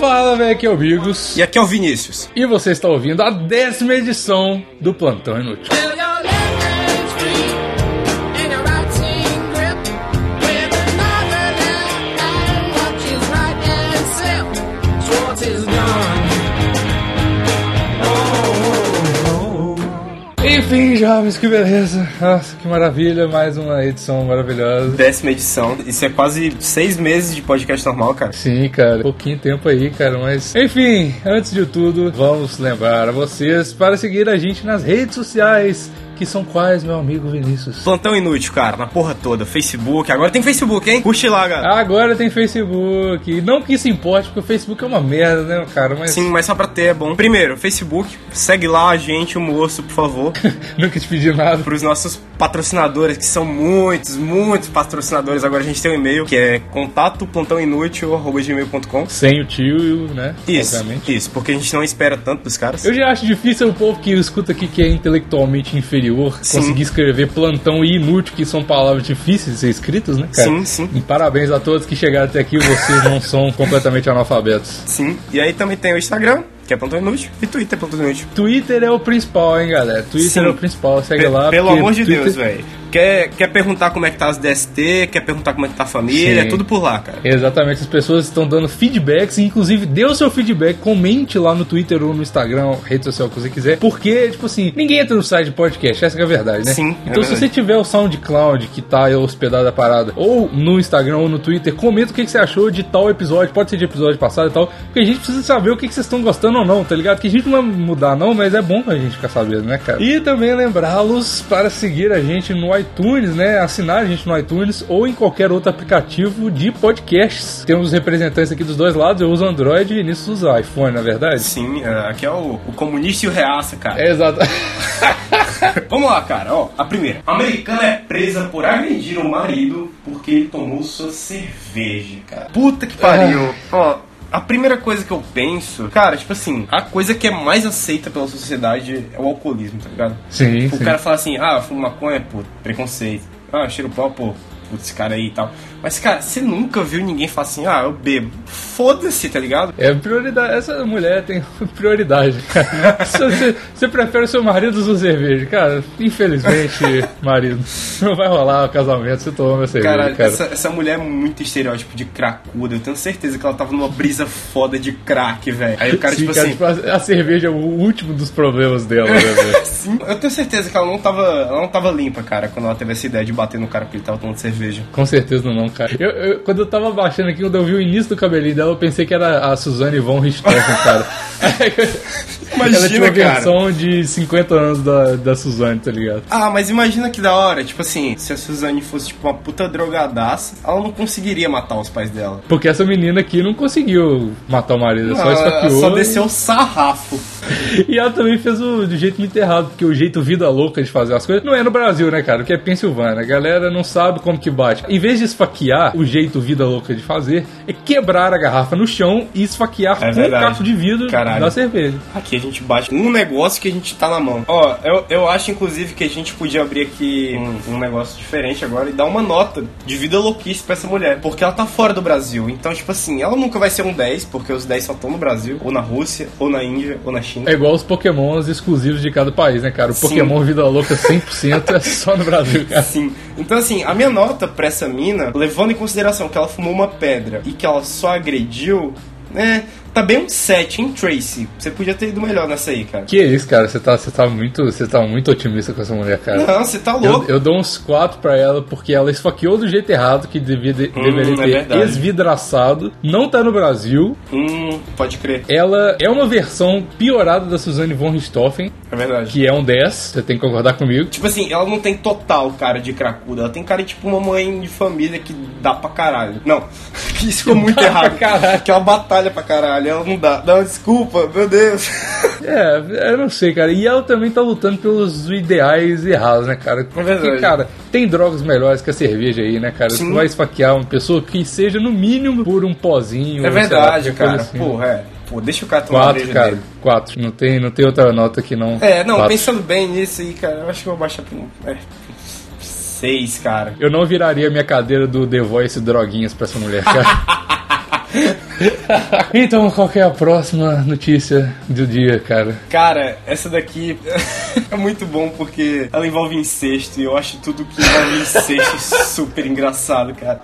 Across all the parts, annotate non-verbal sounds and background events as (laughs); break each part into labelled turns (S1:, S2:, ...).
S1: Fala, velho, aqui é o Bigos.
S2: E aqui é o Vinícius.
S1: E você está ouvindo a décima edição do Plantão Inútil. Enfim, jovens, que beleza. Nossa, que maravilha. Mais uma edição maravilhosa.
S2: Décima edição. Isso é quase seis meses de podcast normal, cara.
S1: Sim, cara, pouquinho tempo aí, cara, mas enfim, antes de tudo, vamos lembrar a vocês para seguir a gente nas redes sociais, que são quais, meu amigo Vinícius?
S2: Plantão inútil, cara, na porra toda. Facebook. Agora tem Facebook, hein? Curte lá, galera.
S1: Agora tem Facebook. Não que isso importe, porque o Facebook é uma merda, né, cara? Mas
S2: Sim, mas só pra ter é bom. Primeiro, Facebook. Segue lá a gente, o moço, por favor. (laughs)
S1: nunca te pedi nada.
S2: Pros nossos patrocinadores, que são muitos, muitos patrocinadores. Agora a gente tem um e-mail, que é contato plantãoinútil.gmail.com.
S1: Sem o tio, né?
S2: Isso,
S1: Obviamente.
S2: isso, porque a gente não espera tanto dos caras.
S1: Eu já acho difícil o povo que escuta aqui que é intelectualmente inferior
S2: Sim.
S1: conseguir escrever plantão e inútil, que são palavras difíceis de ser escritas, né, cara?
S2: Sim, sim.
S1: E parabéns a todos que chegaram até aqui, vocês não são completamente analfabetos.
S2: Sim. E aí também tem o Instagram, que é Plantão Inútil, e Twitter, Plantão Inútil.
S1: Twitter é o principal, hein, galera? Twitter
S2: Sim.
S1: é o principal, segue
S2: Pe-
S1: lá.
S2: Pelo amor de
S1: Twitter-
S2: Deus, velho. Quer, quer perguntar como é que tá as DST, quer perguntar como é que tá a família,
S1: Sim.
S2: é tudo por lá, cara.
S1: Exatamente, as pessoas estão dando feedbacks, inclusive dê o seu feedback, comente lá no Twitter ou no Instagram, rede social que você quiser, porque, tipo assim, ninguém entra no site de podcast, essa que é a verdade, né?
S2: Sim, é
S1: Então se
S2: verdade.
S1: você tiver o SoundCloud que tá hospedado a parada, ou no Instagram ou no Twitter, comenta o que, que você achou de tal episódio, pode ser de episódio passado e tal, porque a gente precisa saber o que, que vocês estão gostando ou não, tá ligado? Que a gente não vai mudar não, mas é bom pra gente ficar sabendo, né, cara? E também lembrá-los para seguir a gente no iTunes, né? Assinar a gente no iTunes ou em qualquer outro aplicativo de podcasts. Temos representantes aqui dos dois lados, eu uso Android e Vinícius usa iPhone, na verdade?
S2: Sim, é, aqui é o, o comunista e o reaça, cara.
S1: É exato. (laughs)
S2: Vamos lá, cara, ó. A primeira. A americana é presa por agredir o marido porque ele tomou sua cerveja, cara. Puta que pariu. (laughs) Ó. A primeira coisa que eu penso, cara, tipo assim, a coisa que é mais aceita pela sociedade é o alcoolismo, tá ligado?
S1: Sim,
S2: O
S1: sim.
S2: cara fala assim, ah, fumo maconha, pô, preconceito. Ah, cheiro pau, pô, putz, esse cara aí e tal. Mas, cara, você nunca viu ninguém falar assim, ah, eu bebo. Foda-se, tá ligado?
S1: É prioridade. Essa mulher tem (laughs) prioridade, cara. (laughs) Você, você prefere o seu marido ou sua cerveja? Cara, infelizmente, marido, não vai rolar o casamento se minha cerveja,
S2: Cara,
S1: cara.
S2: Essa, essa mulher é muito estereótipo de cracuda. Eu tenho certeza que ela tava numa brisa foda de crack, velho. Aí o cara,
S1: Sim,
S2: tipo
S1: cara,
S2: assim.
S1: tipo, a, a cerveja é o último dos problemas dela, né, velho? (laughs)
S2: Sim, eu tenho certeza que ela não tava. Ela não tava limpa, cara, quando ela teve essa ideia de bater no cara porque ele tava tomando cerveja.
S1: Com certeza não, cara. Eu, eu- quando eu tava baixando aqui, quando eu vi o início do cabelinho dela, eu pensei que era a Suzane von Richthofen, cara. (laughs)
S2: Imagina,
S1: Ela tinha uma
S2: cara.
S1: versão de 50 anos da, da Suzane, tá ligado?
S2: Ah, mas imagina que da hora, tipo assim, se a Suzane fosse tipo uma puta drogadaça, ela não conseguiria matar os pais dela.
S1: Porque essa menina aqui não conseguiu matar o marido, só
S2: Não, ela
S1: esfaqueou.
S2: só desceu o sarrafo. (laughs)
S1: E ela também fez o do jeito muito errado, porque o jeito vida louca de fazer as coisas não é no Brasil, né, cara? Porque é Pensilvânia. A galera não sabe como que bate. Em vez de esfaquear, o jeito vida louca de fazer é quebrar a garrafa no chão e esfaquear
S2: É
S1: com
S2: verdade.
S1: o caco de vidro
S2: Caralho.
S1: da cerveja.
S2: Aqui gente bate um negócio que a gente tá na mão. Ó, eu, eu acho inclusive que a gente podia abrir aqui um, um negócio diferente agora e dar uma nota de vida louquice pra essa mulher. Porque ela tá fora do Brasil. Então, tipo assim, ela nunca vai ser um 10, porque os 10 só estão no Brasil, ou na Rússia, ou na Índia, ou na China.
S1: É igual os pokémons exclusivos de cada país, né, cara? O
S2: Sim.
S1: Pokémon Vida Louca 100% é (laughs) só no Brasil, cara.
S2: Sim. Então, assim, a minha nota pra essa mina, levando em consideração que ela fumou uma pedra e que ela só agrediu, né? Tá bem um 7, hein, Tracy? Você podia ter ido melhor nessa aí, cara.
S1: Que isso, cara? Você tá, você tá muito, você tá muito otimista com essa mulher, cara.
S2: Não, você tá
S1: Eu,
S2: louco.
S1: eu dou uns 4 pra ela porque ela esfaqueou do jeito errado, que devia, de-
S2: Hum,
S1: deveria
S2: é
S1: ter
S2: verdade.
S1: esvidraçado. Não tá no Brasil.
S2: Hum, pode crer.
S1: Ela é uma versão piorada da Suzane von Richthofen,
S2: É verdade.
S1: que é um 10, você tem que concordar comigo.
S2: Tipo assim, ela não tem total cara de cracuda. Ela tem cara de tipo uma mãe de família que dá pra caralho. Não, (laughs) isso ficou muito errado.
S1: pra caralho.
S2: Que ela batalha pra caralho. Ela não dá. Não, desculpa, meu Deus.
S1: É, eu não sei, cara. E ela também tá lutando pelos ideais errados, né, cara? Porque,
S2: verdade.
S1: cara, tem drogas melhores que a cerveja aí, né, cara?
S2: Sim.
S1: Você vai esfaquear uma pessoa que seja, no mínimo, por um pozinho.
S2: É
S1: lá,
S2: verdade,
S1: coisa
S2: cara.
S1: assim.
S2: Porra, é. Pô, deixa o cara tomar
S1: Quatro, cara.
S2: dele.
S1: Quatro. Não tem, não tem outra nota que não.
S2: É, não,
S1: Quatro.
S2: pensando bem nisso aí, cara, eu acho que eu vou baixar pra um. É, seis, cara.
S1: Eu não viraria minha cadeira do The Voice droguinhas pra essa mulher, cara. (laughs) (laughs) então, qual que é a próxima notícia do dia, cara?
S2: Cara, essa daqui (laughs) é muito bom porque ela envolve incesto e eu acho tudo que envolve incesto (laughs) super engraçado, cara.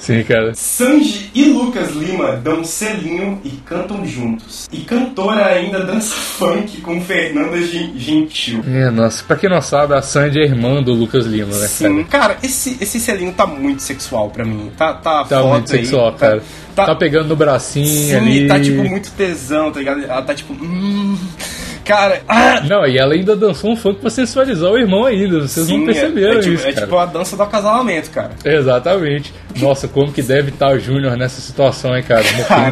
S1: Sim, cara.
S2: Sanji e Lucas Lima dão selinho e cantam juntos. E cantora ainda dança (laughs) funk com Fernanda Gen- Gentil.
S1: É, nossa, pra quem não sabe, a Sandy é irmã do Lucas Lima, né,
S2: Sim, cara, esse, esse selinho tá muito sexual pra mim. Tá, tá,
S1: Tá muito
S2: aí,
S1: sexual,
S2: tá-
S1: cara.
S2: Tá,
S1: Tá pegando no bracinho
S2: sim,
S1: ali.
S2: tá tipo muito tesão, tá ligado? Ela tá tipo. Hum, cara, ah,
S1: Não, e ela ainda dançou um funk pra sensualizar o irmão ainda. Vocês
S2: sim,
S1: não perceberam
S2: é, é tipo,
S1: isso,
S2: é
S1: cara.
S2: tipo a dança do acasalamento, cara.
S1: Exatamente. Nossa, como que deve estar o Júnior nessa situação, hein, cara?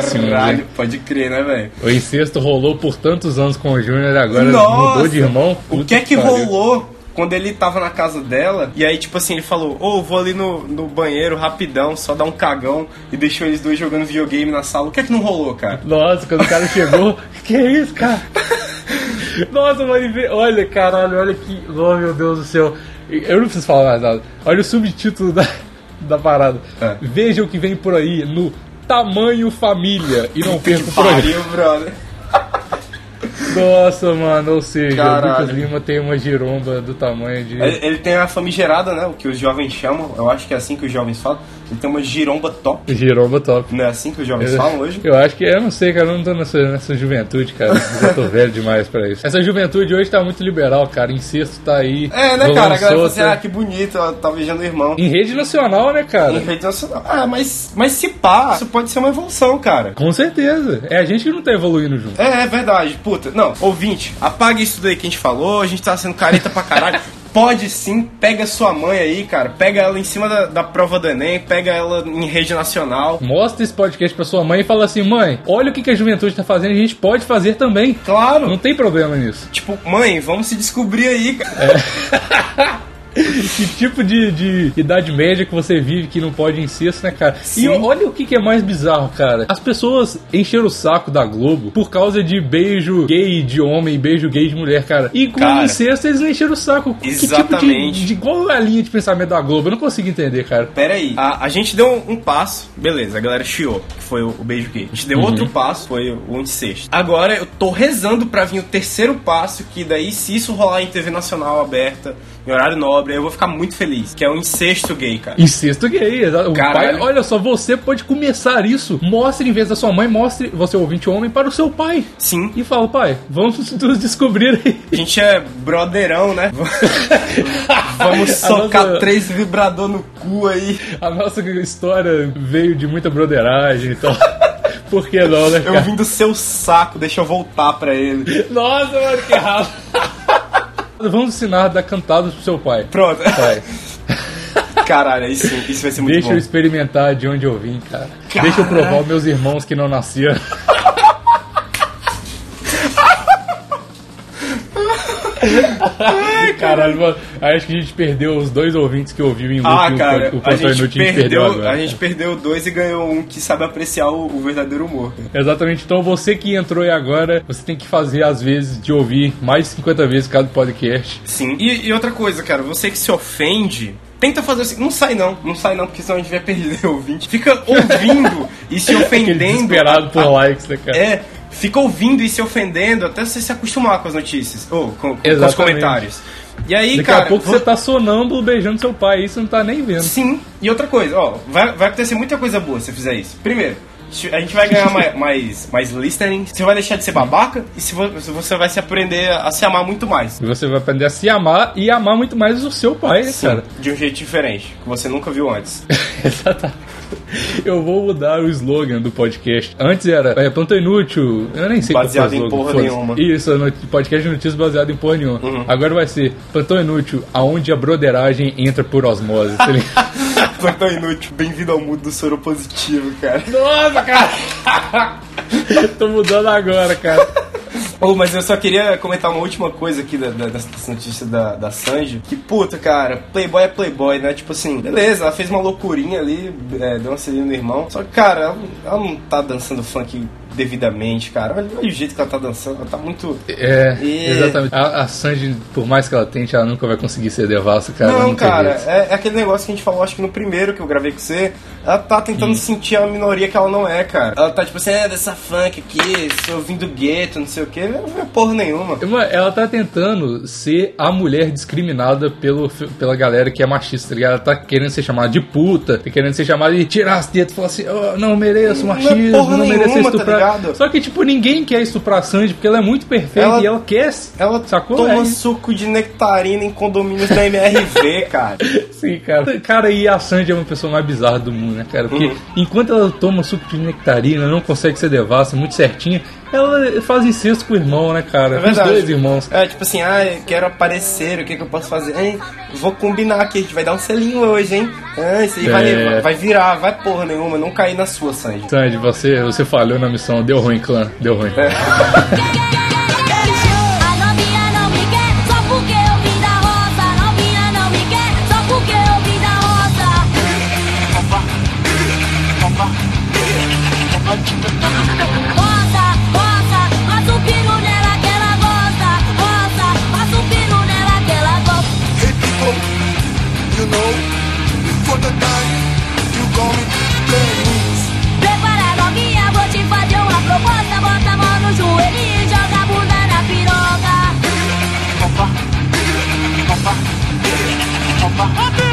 S1: Ciúmes,
S2: Caralho, pode crer, né, velho?
S1: O incesto rolou por tantos anos com o Júnior e agora
S2: Nossa!
S1: mudou de irmão.
S2: O
S1: Puta
S2: que é que
S1: pariu.
S2: rolou quando ele tava na casa dela? E aí, tipo assim, ele falou: Ô, vou ali no, no banheiro rapidão, só dar um cagão. E deixou eles dois jogando videogame na sala. O que é que não rolou, cara?
S1: Nossa, quando o cara chegou, (laughs) que é isso, cara? Nossa, mas vê- olha, caralho, olha que. Oh, meu Deus do céu. Eu não preciso falar mais nada. Olha o subtítulo da, da parada.
S2: É.
S1: Veja o que vem por aí no tamanho família. E não perca o programa. Nossa, mano, ou seja, o
S2: Caralho.
S1: Lucas Lima tem uma giromba do tamanho de.
S2: Ele, ele tem a famigerada, né? O que os jovens chamam. Eu acho que é assim que os jovens falam. Ele tem uma giromba top.
S1: Giromba top.
S2: Não é assim que os jovens falam hoje?
S1: Eu acho que, eu não sei, cara, eu não tô nessa, nessa juventude, cara. Eu tô (laughs) velho demais pra isso. Essa juventude hoje tá muito liberal, cara. Incesto tá aí.
S2: É, né, cara? A galera fala assim: ah, que bonito, ela tá beijando o irmão.
S1: Em rede nacional, né,
S2: Em
S1: cara?
S2: rede nacional. Ah, mas, mas se pá, isso pode ser uma evolução, cara.
S1: Com certeza. É a gente que não tá evoluindo junto.
S2: É, é verdade, puta. Não, ouvinte, apaga isso daí que a gente falou, a gente tá sendo careta pra caralho. (laughs) Pode sim, pega sua mãe aí, cara. Pega ela em cima da, da prova do Enem, pega ela em rede nacional.
S1: Mostra esse podcast pra sua mãe e fala assim: mãe, olha o que, que a juventude tá fazendo, a gente pode fazer também.
S2: Claro.
S1: Não tem problema nisso.
S2: Tipo, mãe, vamos se descobrir aí, cara. (laughs) (laughs)
S1: Que tipo de, de idade média que você vive que não pode incesto, né, cara?
S2: Sim.
S1: E olha o que, que é mais bizarro, cara. As pessoas encheram o saco da Globo por causa de beijo gay de homem e beijo gay de mulher, cara. E com
S2: Cara.
S1: incesto eles encheram o saco. Que tipo de,
S2: Exatamente.
S1: de. Qual é a linha de pensamento da Globo? Eu não consigo entender, cara.
S2: Pera aí, a, a gente deu um, um passo, beleza, a galera chiou, que foi o, o beijo gay. A gente deu outro passo, foi o, o incesto. Agora eu tô rezando pra vir o terceiro passo, que daí se isso rolar em TV nacional aberta, em horário nobre, eu vou ficar muito feliz, que é o incesto gay, cara.
S1: Incesto gay, exato. Pai, olha só, você pode começar isso. Mostre, em vez da sua mãe, mostre, você ouvinte homem, para o seu pai.
S2: Sim,
S1: E fala, pai, vamos (laughs) nos descobrir aí.
S2: a gente é broderão, né? (laughs) Vamos socar
S1: nossa-
S2: três vibrador no cu aí.
S1: A nossa história veio de muita broderagem e tal. (laughs) Por que não, né,
S2: Eu
S1: cara?
S2: vim do seu saco, deixa eu voltar pra ele.
S1: Nossa, mano, que errado. Vamos ensinar a dar cantadas pro seu pai.
S2: Pronto.
S1: Pai, (laughs)
S2: Caralho, isso, isso vai ser muito
S1: deixa
S2: bom.
S1: eu experimentar de onde eu vim, cara. Deixa eu provar os meus irmãos que não nasceram. Caralho, mano. Acho que a gente perdeu os dois ouvintes que ouviram em loop
S2: Ah,
S1: o-
S2: cara,
S1: o,
S2: a
S1: Plantão Inútil, gente
S2: perdeu,
S1: agora.
S2: a gente perdeu dois e ganhou um que sabe apreciar o, o verdadeiro humor.
S1: Exatamente, então você que entrou aí agora, você tem que fazer às vezes de ouvir mais de 50 vezes cada podcast.
S2: Sim. E, e outra coisa, cara, você que se ofende, tenta fazer assim. Não sai não, não sai não, porque senão a gente vai perder (laughs) o ouvinte. Fica ouvindo e se (laughs)
S1: Aquele
S2: ofendendo.
S1: desesperado por
S2: a-
S1: likes, né, cara?
S2: É, fica ouvindo e se ofendendo até você se acostumar com as notícias. Ou com, com os comentários. E aí,
S1: Daqui
S2: cara.
S1: a pouco
S2: vo-
S1: você tá sonâmbulo beijando seu pai e você não tá nem vendo.
S2: Sim, e outra coisa, ó, vai, vai acontecer muita coisa boa se você fizer isso. Primeiro, a gente vai ganhar mais, (laughs) mais, mais listening, você vai deixar de ser babaca e se vo- você vai se aprender a se amar muito mais.
S1: E você vai aprender a se amar e amar muito mais o seu pai, né,
S2: Sim,
S1: cara?
S2: de um jeito diferente, que você nunca viu antes. (laughs)
S1: Exatamente. Eu vou mudar o slogan do podcast. Antes era é, Plantão Inútil. Eu nem sei
S2: Baseado em porra
S1: foda-se.
S2: nenhuma.
S1: Isso, no- podcast de notícias baseado em porra nenhuma.
S2: Uhum.
S1: Agora vai ser Plantão Inútil, aonde a broderagem entra por osmose. tá? (laughs)
S2: Plantão inútil, bem-vindo ao mundo do soro positivo, cara.
S1: Nossa, cara! (laughs) Tô mudando agora, cara.
S2: Oh, mas eu só queria comentar uma última coisa aqui da, da, dessa notícia da, da Sanji. Que puta, cara, Playboy é Playboy, né? Tipo assim, beleza, ela fez uma loucurinha ali, é, deu uma selinha no irmão. Só que, cara, ela, ela não tá dançando funk devidamente, cara. Olha, olha o jeito que ela tá dançando, ela tá muito.
S1: É,
S2: E-
S1: exatamente. A, a Sanji, por mais que ela tente, ela nunca vai conseguir ser devassa, cara.
S2: não, cara, é, é aquele negócio que a gente falou, acho que no primeiro que eu gravei com você. Ela tá tentando sentir a minoria que ela não é, cara. Ela tá tipo assim, é dessa funk aqui, sou vindo do gueto, não sei o que. Não é porra nenhuma.
S1: Uma- Ela tá tentando ser a mulher discriminada pelo, pela galera que é machista, tá ligado? Ela tá querendo ser chamada de puta, tá querendo ser chamada de tirar as tetas e falar assim, "Oh, não mereço
S2: Não é
S1: machismo, não, mereço ser
S2: nenhuma, tá
S1: Só que, tipo, ninguém quer estuprar a Sandy porque ela é muito perfeita
S2: Ela-
S1: e ela quer.
S2: Ela
S1: sacou?
S2: toma
S1: É isso.
S2: suco de nectarina em condomínios da MRV, (laughs) cara.
S1: Sim, cara. Cara, e a Sandy é uma pessoa mais bizarra do mundo, né, cara? Porque
S2: Uhum.
S1: enquanto ela toma suco de nectarina, não consegue ser devassa, muito certinha, ela faz incesto com o irmão, né, cara?
S2: É
S1: com os
S2: verdade.
S1: dois irmãos.
S2: É, tipo assim, ah, eu quero aparecer, o que, que eu posso fazer? Hein, vou combinar aqui, a gente vai dar um selinho hoje, hein? Ah, isso aí vai,
S1: É.
S2: levar- vai virar, vai porra nenhuma, não cair na sua, Sandy.
S1: Sandy, você, você falhou na missão, deu ruim, clã, deu ruim.
S2: É. (laughs)
S3: my happy